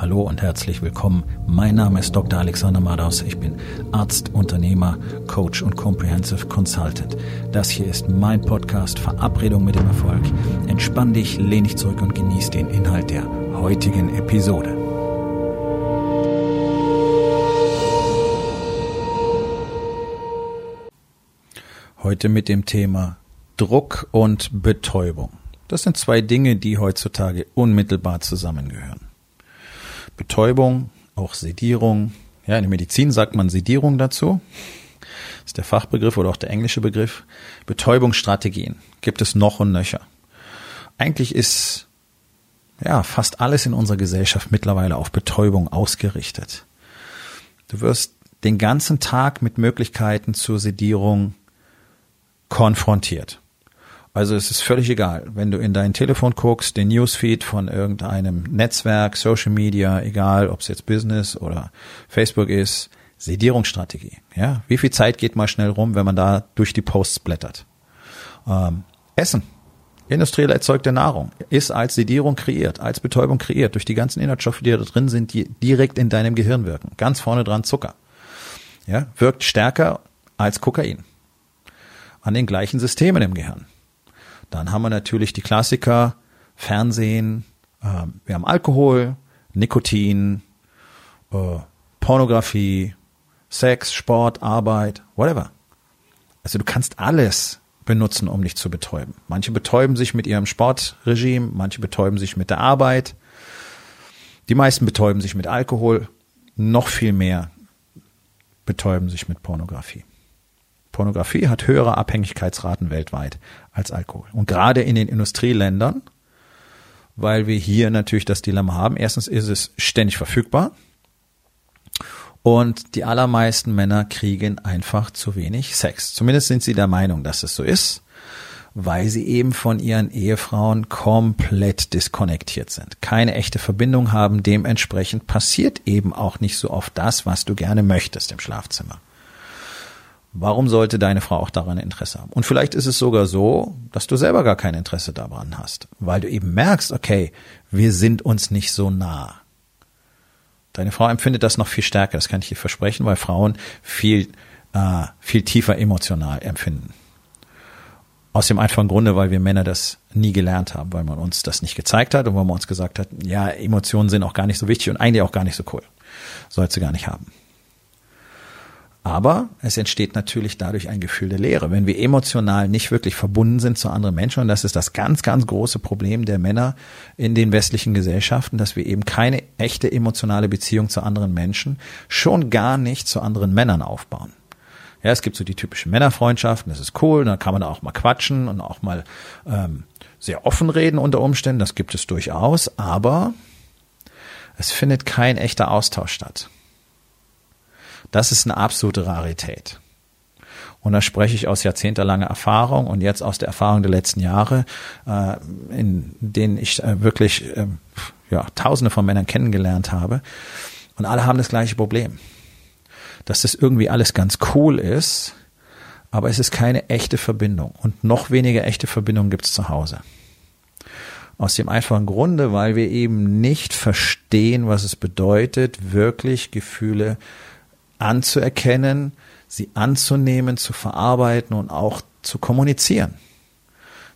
Hallo und herzlich willkommen. Mein Name ist Dr. Alexander Madaus. Ich bin Arzt, Unternehmer, Coach und Comprehensive Consultant. Das hier ist mein Podcast Verabredung mit dem Erfolg. Entspann dich, lehn dich zurück und genieß den Inhalt der heutigen Episode. Heute mit dem Thema Druck und Betäubung. Das sind zwei Dinge, die heutzutage unmittelbar zusammengehören. Betäubung, auch Sedierung. Ja, in der Medizin sagt man Sedierung dazu. Das ist der Fachbegriff oder auch der englische Begriff. Betäubungsstrategien gibt es noch und nöcher. Eigentlich ist ja fast alles in unserer Gesellschaft mittlerweile auf Betäubung ausgerichtet. Du wirst den ganzen Tag mit Möglichkeiten zur Sedierung konfrontiert. Also es ist völlig egal, wenn du in dein Telefon guckst, den Newsfeed von irgendeinem Netzwerk, Social Media, egal ob es jetzt Business oder Facebook ist, Sedierungsstrategie. Ja, wie viel Zeit geht mal schnell rum, wenn man da durch die Posts blättert? Ähm, Essen, industriell erzeugte Nahrung ist als Sedierung kreiert, als Betäubung kreiert durch die ganzen Inhaltsstoffe, die da drin sind, die direkt in deinem Gehirn wirken. Ganz vorne dran Zucker. Ja, wirkt stärker als Kokain an den gleichen Systemen im Gehirn. Dann haben wir natürlich die Klassiker, Fernsehen, äh, wir haben Alkohol, Nikotin, äh, Pornografie, Sex, Sport, Arbeit, whatever. Also du kannst alles benutzen, um dich zu betäuben. Manche betäuben sich mit ihrem Sportregime, manche betäuben sich mit der Arbeit. Die meisten betäuben sich mit Alkohol, noch viel mehr betäuben sich mit Pornografie. Pornografie hat höhere Abhängigkeitsraten weltweit als Alkohol. Und gerade in den Industrieländern, weil wir hier natürlich das Dilemma haben. Erstens ist es ständig verfügbar. Und die allermeisten Männer kriegen einfach zu wenig Sex. Zumindest sind sie der Meinung, dass es so ist, weil sie eben von ihren Ehefrauen komplett diskonnektiert sind. Keine echte Verbindung haben. Dementsprechend passiert eben auch nicht so oft das, was du gerne möchtest im Schlafzimmer. Warum sollte deine Frau auch daran Interesse haben? Und vielleicht ist es sogar so, dass du selber gar kein Interesse daran hast, weil du eben merkst, okay, wir sind uns nicht so nah. Deine Frau empfindet das noch viel stärker, das kann ich dir versprechen, weil Frauen viel, äh, viel tiefer emotional empfinden. Aus dem einfachen Grunde, weil wir Männer das nie gelernt haben, weil man uns das nicht gezeigt hat und weil man uns gesagt hat, ja, Emotionen sind auch gar nicht so wichtig und eigentlich auch gar nicht so cool. Sollst du gar nicht haben. Aber es entsteht natürlich dadurch ein Gefühl der Leere. Wenn wir emotional nicht wirklich verbunden sind zu anderen Menschen, und das ist das ganz, ganz große Problem der Männer in den westlichen Gesellschaften, dass wir eben keine echte emotionale Beziehung zu anderen Menschen, schon gar nicht zu anderen Männern aufbauen. Ja, es gibt so die typischen Männerfreundschaften, das ist cool, da kann man auch mal quatschen und auch mal ähm, sehr offen reden unter Umständen, das gibt es durchaus, aber es findet kein echter Austausch statt. Das ist eine absolute Rarität. Und da spreche ich aus jahrzehntelanger Erfahrung und jetzt aus der Erfahrung der letzten Jahre, äh, in denen ich äh, wirklich äh, ja, Tausende von Männern kennengelernt habe. Und alle haben das gleiche Problem. Dass das irgendwie alles ganz cool ist, aber es ist keine echte Verbindung. Und noch weniger echte Verbindung gibt's zu Hause. Aus dem einfachen Grunde, weil wir eben nicht verstehen, was es bedeutet, wirklich Gefühle anzuerkennen, sie anzunehmen, zu verarbeiten und auch zu kommunizieren.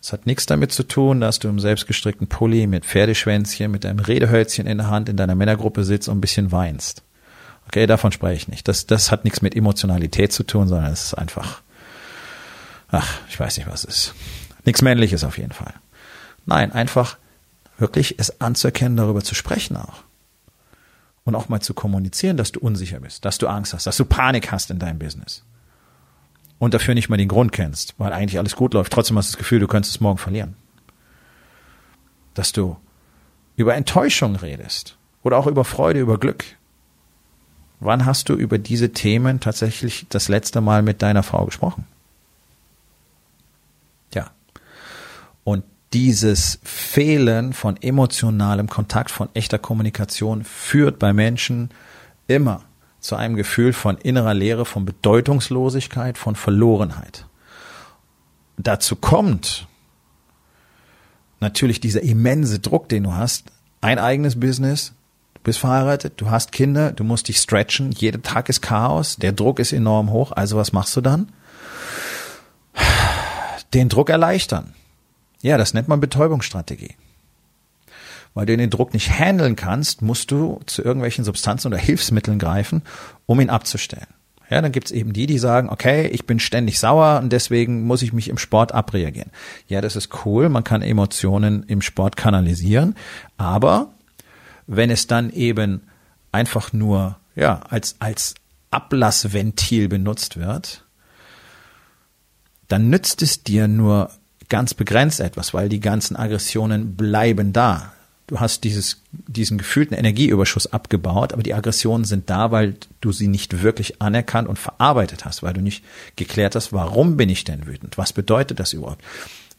Es hat nichts damit zu tun, dass du im selbstgestrickten Pulli mit Pferdeschwänzchen, mit deinem Redehölzchen in der Hand in deiner Männergruppe sitzt und ein bisschen weinst. Okay, davon spreche ich nicht. Das, das hat nichts mit Emotionalität zu tun, sondern es ist einfach, ach, ich weiß nicht, was es ist. Nichts Männliches auf jeden Fall. Nein, einfach wirklich es anzuerkennen, darüber zu sprechen auch und auch mal zu kommunizieren, dass du unsicher bist, dass du Angst hast, dass du Panik hast in deinem Business und dafür nicht mal den Grund kennst, weil eigentlich alles gut läuft, trotzdem hast du das Gefühl, du könntest es morgen verlieren. Dass du über Enttäuschung redest oder auch über Freude, über Glück. Wann hast du über diese Themen tatsächlich das letzte Mal mit deiner Frau gesprochen? Ja. Und dieses Fehlen von emotionalem Kontakt, von echter Kommunikation führt bei Menschen immer zu einem Gefühl von innerer Leere, von Bedeutungslosigkeit, von Verlorenheit. Dazu kommt natürlich dieser immense Druck, den du hast, ein eigenes Business, bist verheiratet, du hast Kinder, du musst dich stretchen, jeder Tag ist Chaos, der Druck ist enorm hoch, also was machst du dann? Den Druck erleichtern. Ja, das nennt man Betäubungsstrategie. Weil du den Druck nicht handeln kannst, musst du zu irgendwelchen Substanzen oder Hilfsmitteln greifen, um ihn abzustellen. Ja, dann gibt's eben die, die sagen, okay, ich bin ständig sauer und deswegen muss ich mich im Sport abreagieren. Ja, das ist cool, man kann Emotionen im Sport kanalisieren, aber wenn es dann eben einfach nur ja, als, als Ablassventil benutzt wird, dann nützt es dir nur ganz begrenzt etwas, weil die ganzen Aggressionen bleiben da. Du hast dieses, diesen gefühlten Energieüberschuss abgebaut, aber die Aggressionen sind da, weil du sie nicht wirklich anerkannt und verarbeitet hast, weil du nicht geklärt hast, warum bin ich denn wütend? Was bedeutet das überhaupt?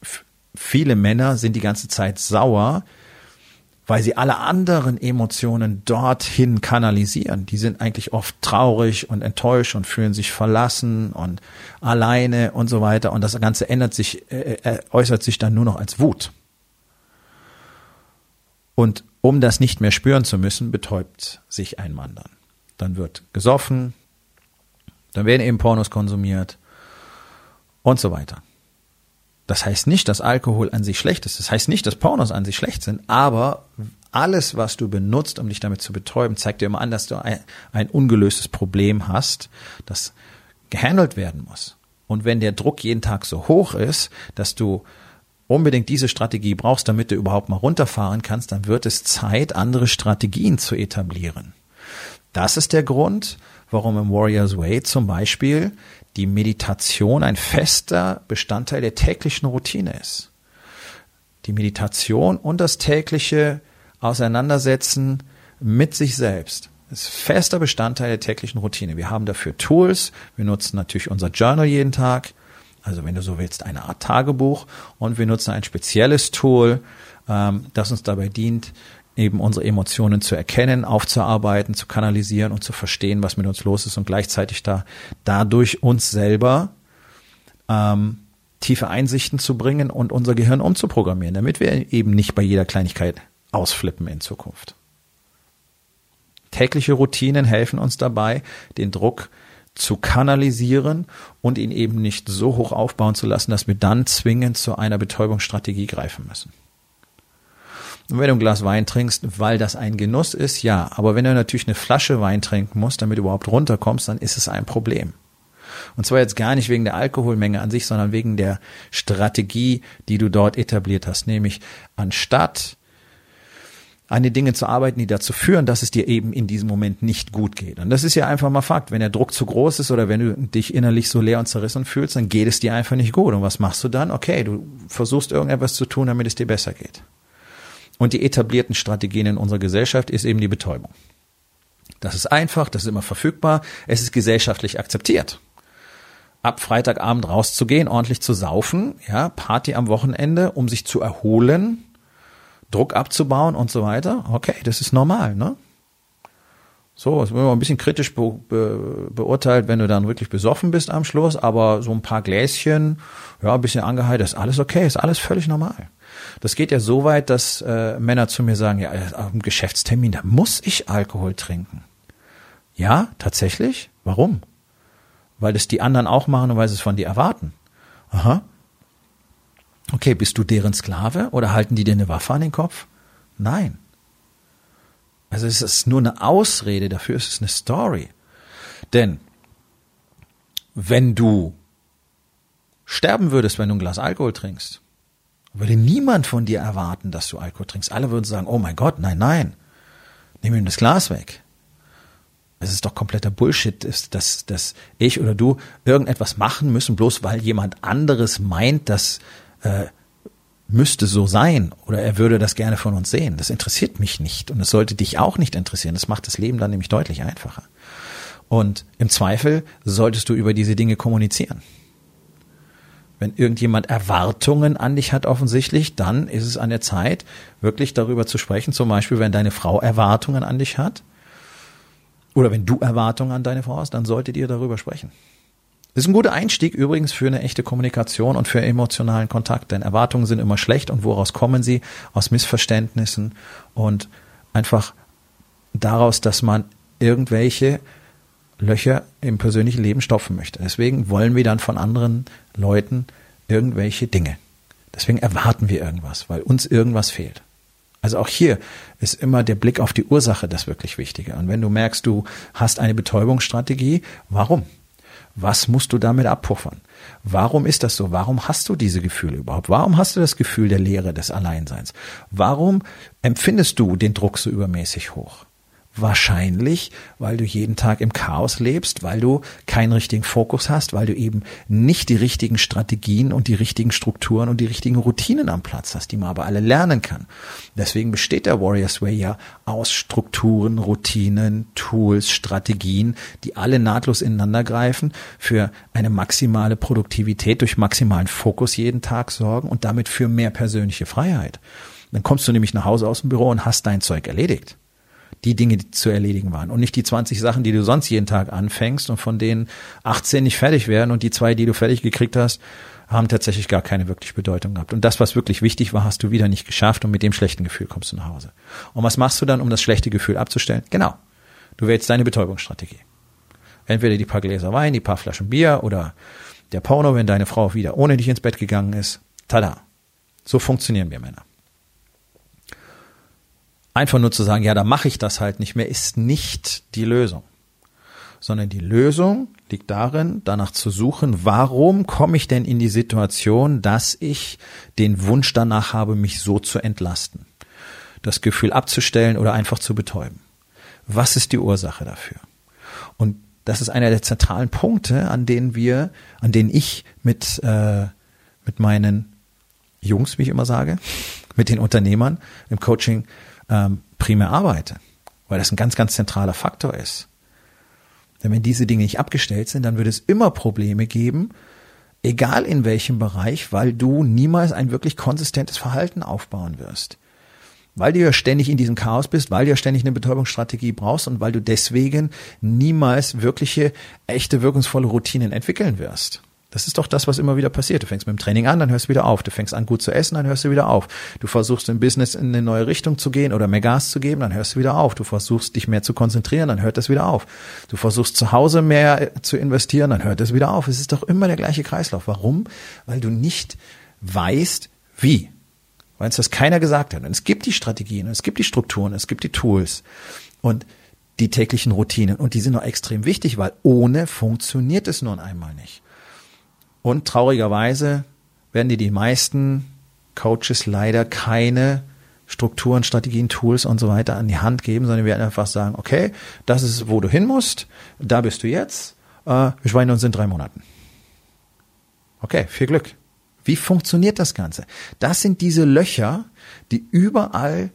F viele Männer sind die ganze Zeit sauer, weil sie alle anderen Emotionen dorthin kanalisieren. Die sind eigentlich oft traurig und enttäuscht und fühlen sich verlassen und alleine und so weiter. Und das Ganze ändert sich, äh, äh, äußert sich dann nur noch als Wut. Und um das nicht mehr spüren zu müssen, betäubt sich ein Mann dann. Dann wird gesoffen, dann werden eben Pornos konsumiert und so weiter. Das heißt nicht, dass Alkohol an sich schlecht ist. Das heißt nicht, dass Pornos an sich schlecht sind. Aber alles, was du benutzt, um dich damit zu betäuben, zeigt dir immer an, dass du ein, ein ungelöstes Problem hast, das gehandelt werden muss. Und wenn der Druck jeden Tag so hoch ist, dass du unbedingt diese Strategie brauchst, damit du überhaupt mal runterfahren kannst, dann wird es Zeit, andere Strategien zu etablieren. Das ist der Grund, warum im Warriors Way zum Beispiel die Meditation ein fester Bestandteil der täglichen Routine ist. Die Meditation und das tägliche Auseinandersetzen mit sich selbst ist fester Bestandteil der täglichen Routine. Wir haben dafür Tools. Wir nutzen natürlich unser Journal jeden Tag. Also wenn du so willst, eine Art Tagebuch. Und wir nutzen ein spezielles Tool, ähm, das uns dabei dient, eben unsere Emotionen zu erkennen, aufzuarbeiten, zu kanalisieren und zu verstehen, was mit uns los ist und gleichzeitig da dadurch uns selber ähm, tiefe Einsichten zu bringen und unser Gehirn umzuprogrammieren, damit wir eben nicht bei jeder Kleinigkeit ausflippen in Zukunft. Tägliche Routinen helfen uns dabei, den Druck zu kanalisieren und ihn eben nicht so hoch aufbauen zu lassen, dass wir dann zwingend zu einer Betäubungsstrategie greifen müssen. Und wenn du ein Glas Wein trinkst, weil das ein Genuss ist, ja. Aber wenn du natürlich eine Flasche Wein trinken musst, damit du überhaupt runterkommst, dann ist es ein Problem. Und zwar jetzt gar nicht wegen der Alkoholmenge an sich, sondern wegen der Strategie, die du dort etabliert hast. Nämlich anstatt an den Dingen zu arbeiten, die dazu führen, dass es dir eben in diesem Moment nicht gut geht. Und das ist ja einfach mal Fakt. Wenn der Druck zu groß ist oder wenn du dich innerlich so leer und zerrissen fühlst, dann geht es dir einfach nicht gut. Und was machst du dann? Okay, du versuchst irgendetwas zu tun, damit es dir besser geht. Und die etablierten Strategien in unserer Gesellschaft ist eben die Betäubung. Das ist einfach, das ist immer verfügbar, es ist gesellschaftlich akzeptiert. Ab Freitagabend rauszugehen, ordentlich zu saufen, ja, Party am Wochenende, um sich zu erholen, Druck abzubauen und so weiter. Okay, das ist normal, ne? So, es wird ein bisschen kritisch be be beurteilt, wenn du dann wirklich besoffen bist am Schluss, aber so ein paar Gläschen, ja, ein bisschen angeheilt, ist alles okay, ist alles völlig normal. Das geht ja so weit, dass äh, Männer zu mir sagen, ja, auf einem Geschäftstermin, da muss ich Alkohol trinken. Ja, tatsächlich? Warum? Weil das die anderen auch machen und weil sie es von dir erwarten. Aha. Okay, bist du deren Sklave oder halten die dir eine Waffe an den Kopf? Nein. Also es ist nur eine Ausrede, dafür ist es eine Story. Denn wenn du sterben würdest, wenn du ein Glas Alkohol trinkst, würde niemand von dir erwarten, dass du Alkohol trinkst. Alle würden sagen, oh mein Gott, nein, nein, nimm ihm das Glas weg. Es ist doch kompletter Bullshit, dass, dass ich oder du irgendetwas machen müssen, bloß weil jemand anderes meint, das äh, müsste so sein oder er würde das gerne von uns sehen. Das interessiert mich nicht und es sollte dich auch nicht interessieren. Das macht das Leben dann nämlich deutlich einfacher. Und im Zweifel solltest du über diese Dinge kommunizieren. Wenn irgendjemand Erwartungen an dich hat offensichtlich, dann ist es an der Zeit, wirklich darüber zu sprechen. Zum Beispiel, wenn deine Frau Erwartungen an dich hat oder wenn du Erwartungen an deine Frau hast, dann solltet ihr darüber sprechen. Ist ein guter Einstieg übrigens für eine echte Kommunikation und für emotionalen Kontakt, denn Erwartungen sind immer schlecht und woraus kommen sie? Aus Missverständnissen und einfach daraus, dass man irgendwelche Löcher im persönlichen Leben stopfen möchte. Deswegen wollen wir dann von anderen Leuten irgendwelche Dinge. Deswegen erwarten wir irgendwas, weil uns irgendwas fehlt. Also auch hier ist immer der Blick auf die Ursache das wirklich Wichtige. Und wenn du merkst, du hast eine Betäubungsstrategie, warum? Was musst du damit abpuffern? Warum ist das so? Warum hast du diese Gefühle überhaupt? Warum hast du das Gefühl der Leere des Alleinseins? Warum empfindest du den Druck so übermäßig hoch? Wahrscheinlich, weil du jeden Tag im Chaos lebst, weil du keinen richtigen Fokus hast, weil du eben nicht die richtigen Strategien und die richtigen Strukturen und die richtigen Routinen am Platz hast, die man aber alle lernen kann. Deswegen besteht der Warriors Way ja aus Strukturen, Routinen, Tools, Strategien, die alle nahtlos ineinander greifen, für eine maximale Produktivität durch maximalen Fokus jeden Tag sorgen und damit für mehr persönliche Freiheit. Dann kommst du nämlich nach Hause aus dem Büro und hast dein Zeug erledigt die Dinge, die zu erledigen waren und nicht die 20 Sachen, die du sonst jeden Tag anfängst und von denen 18 nicht fertig werden und die zwei, die du fertig gekriegt hast, haben tatsächlich gar keine wirklich Bedeutung gehabt. Und das, was wirklich wichtig war, hast du wieder nicht geschafft und mit dem schlechten Gefühl kommst du nach Hause. Und was machst du dann, um das schlechte Gefühl abzustellen? Genau. Du wählst deine Betäubungsstrategie. Entweder die paar Gläser Wein, die paar Flaschen Bier oder der Porno, wenn deine Frau wieder ohne dich ins Bett gegangen ist. Tada. So funktionieren wir Männer. Einfach nur zu sagen, ja, da mache ich das halt nicht mehr, ist nicht die Lösung. Sondern die Lösung liegt darin, danach zu suchen, warum komme ich denn in die Situation, dass ich den Wunsch danach habe, mich so zu entlasten. Das Gefühl abzustellen oder einfach zu betäuben. Was ist die Ursache dafür? Und das ist einer der zentralen Punkte, an denen wir, an denen ich mit, äh, mit meinen Jungs, wie ich immer sage, mit den Unternehmern im Coaching ähm, primär arbeite, weil das ein ganz, ganz zentraler Faktor ist. Denn wenn diese Dinge nicht abgestellt sind, dann wird es immer Probleme geben, egal in welchem Bereich, weil du niemals ein wirklich konsistentes Verhalten aufbauen wirst. Weil du ja ständig in diesem Chaos bist, weil du ja ständig eine Betäubungsstrategie brauchst und weil du deswegen niemals wirkliche, echte, wirkungsvolle Routinen entwickeln wirst. Das ist doch das, was immer wieder passiert. Du fängst mit dem Training an, dann hörst du wieder auf. Du fängst an, gut zu essen, dann hörst du wieder auf. Du versuchst im Business in eine neue Richtung zu gehen oder mehr Gas zu geben, dann hörst du wieder auf. Du versuchst dich mehr zu konzentrieren, dann hört das wieder auf. Du versuchst zu Hause mehr zu investieren, dann hört das wieder auf. Es ist doch immer der gleiche Kreislauf. Warum? Weil du nicht weißt, wie. Weil es das keiner gesagt hat. Und es gibt die Strategien, es gibt die Strukturen, es gibt die Tools und die täglichen Routinen. Und die sind noch extrem wichtig, weil ohne funktioniert es nun einmal nicht. Und traurigerweise werden dir die meisten Coaches leider keine Strukturen, Strategien, Tools und so weiter an die Hand geben, sondern wir werden einfach sagen, okay, das ist, wo du hin musst, da bist du jetzt, äh, wir sprechen uns in drei Monaten. Okay, viel Glück. Wie funktioniert das Ganze? Das sind diese Löcher, die überall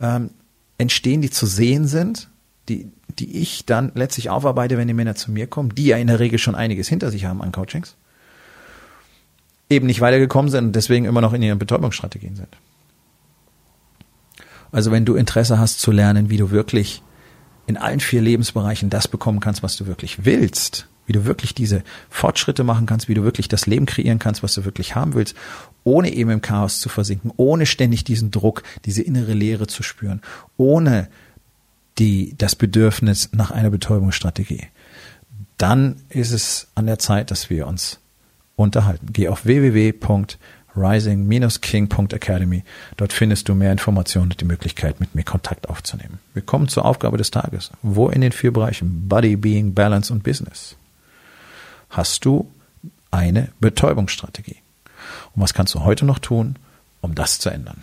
ähm, entstehen, die zu sehen sind, die, die ich dann letztlich aufarbeite, wenn die Männer zu mir kommen, die ja in der Regel schon einiges hinter sich haben an Coachings eben nicht weitergekommen sind und deswegen immer noch in ihren Betäubungsstrategien sind. Also wenn du Interesse hast zu lernen, wie du wirklich in allen vier Lebensbereichen das bekommen kannst, was du wirklich willst, wie du wirklich diese Fortschritte machen kannst, wie du wirklich das Leben kreieren kannst, was du wirklich haben willst, ohne eben im Chaos zu versinken, ohne ständig diesen Druck, diese innere Leere zu spüren, ohne die, das Bedürfnis nach einer Betäubungsstrategie, dann ist es an der Zeit, dass wir uns unterhalten. Geh auf www.rising-king.academy. Dort findest du mehr Informationen und die Möglichkeit, mit mir Kontakt aufzunehmen. Wir kommen zur Aufgabe des Tages. Wo in den vier Bereichen Body, Being, Balance und Business hast du eine Betäubungsstrategie? Und was kannst du heute noch tun, um das zu ändern?